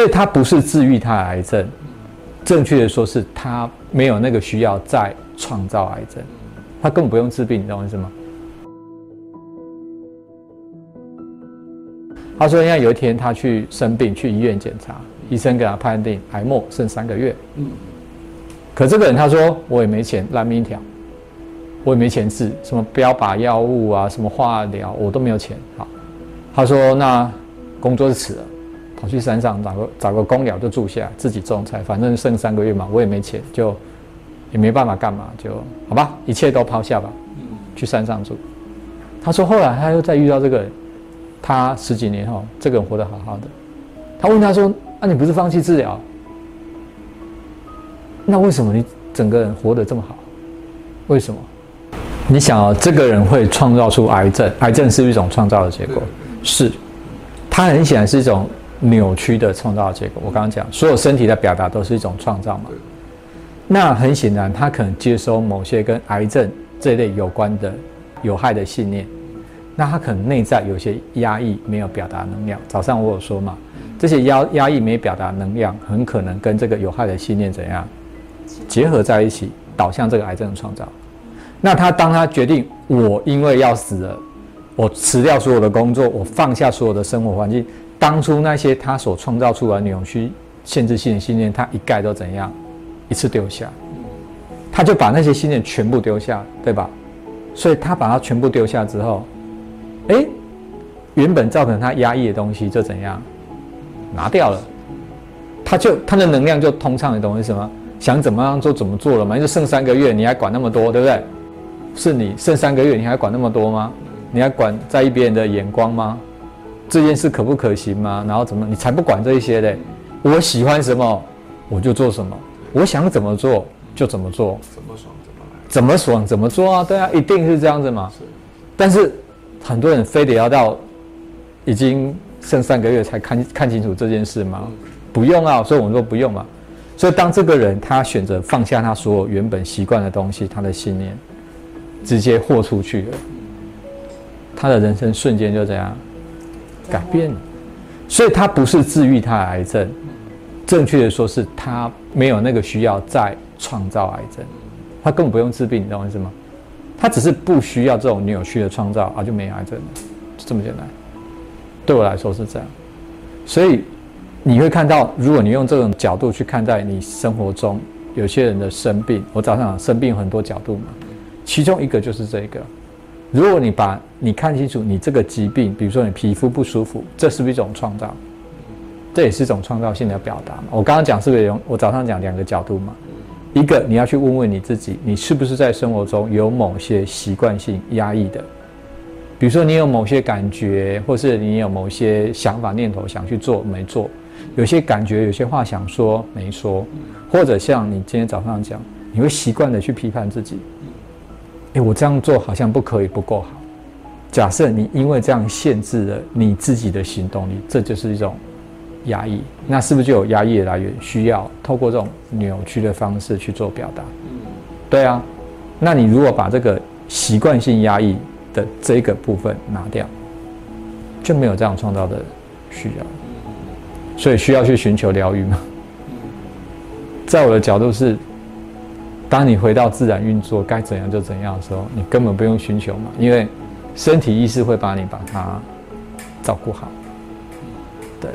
所以他不是治愈他的癌症，正确的说是他没有那个需要再创造癌症，他根本不用治病，你知道为什么？他说，因为有一天他去生病，去医院检查，医生给他判定癌末剩三个月。嗯。可这个人他说我也没钱，烂命一条，我也没钱治什么标靶药物啊，什么化疗我都没有钱。好，他说那工作是辞了，跑去山上找个找个公寮就住下，自己种菜，反正剩三个月嘛，我也没钱，就也没办法干嘛，就好吧，一切都抛下吧，去山上住。他说后来他又再遇到这个人。他十几年后，这个人活得好好的。他问他说：“啊，你不是放弃治疗？那为什么你整个人活得这么好？为什么？你想啊，这个人会创造出癌症，癌症是一种创造的结果，是。他很显然是一种扭曲的创造的结果。我刚刚讲，所有身体的表达都是一种创造嘛。那很显然，他可能接收某些跟癌症这类有关的有害的信念。”那他可能内在有些压抑，没有表达能量。早上我有说嘛，这些压压抑没表达能量，很可能跟这个有害的信念怎样结合在一起，导向这个癌症的创造。那他当他决定我因为要死了，我辞掉所有的工作，我放下所有的生活环境，当初那些他所创造出来的扭曲、限制性的信念，他一概都怎样一次丢下，他就把那些信念全部丢下，对吧？所以他把它全部丢下之后。哎，原本造成他压抑的东西就怎样拿掉了，他就他的能量就通畅的东西什么？想怎么样做怎么做了嘛？就剩三个月，你还管那么多，对不对？是你剩三个月，你还管那么多吗？你还管在意别人的眼光吗？这件事可不可行吗？然后怎么？你才不管这一些嘞！我喜欢什么，我就做什么；我想怎么做就怎么做。怎么爽怎么来？怎么爽怎么做啊？对啊，一定是这样子嘛。是，但是。很多人非得要到已经剩三个月才看看清楚这件事吗？不用啊，所以我们说不用嘛。所以当这个人他选择放下他所有原本习惯的东西，他的信念直接豁出去了，他的人生瞬间就这样改变。所以他不是治愈他的癌症，正确的说是他没有那个需要再创造癌症，他根本不用治病，你知道意思吗？他只是不需要这种扭曲的创造啊，就没癌症了，就这么简单。对我来说是这样，所以你会看到，如果你用这种角度去看待你生活中有些人的生病，我早上生病很多角度嘛，其中一个就是这个。如果你把你看清楚，你这个疾病，比如说你皮肤不舒服，这是不是一种创造？这也是一种创造性的表达嘛。我刚刚讲是不是有我早上讲两个角度嘛？一个，你要去问问你自己，你是不是在生活中有某些习惯性压抑的？比如说，你有某些感觉，或是你有某些想法、念头想去做没做，有些感觉，有些话想说没说，或者像你今天早上讲，你会习惯的去批判自己。哎，我这样做好像不可以，不够好。假设你因为这样限制了你自己的行动力，这就是一种。压抑，那是不是就有压抑的来源？需要透过这种扭曲的方式去做表达。嗯，对啊。那你如果把这个习惯性压抑的这个部分拿掉，就没有这样创造的需要。所以需要去寻求疗愈吗？在我的角度是，当你回到自然运作，该怎样就怎样的时候，你根本不用寻求嘛，因为身体意识会把你把它照顾好。对。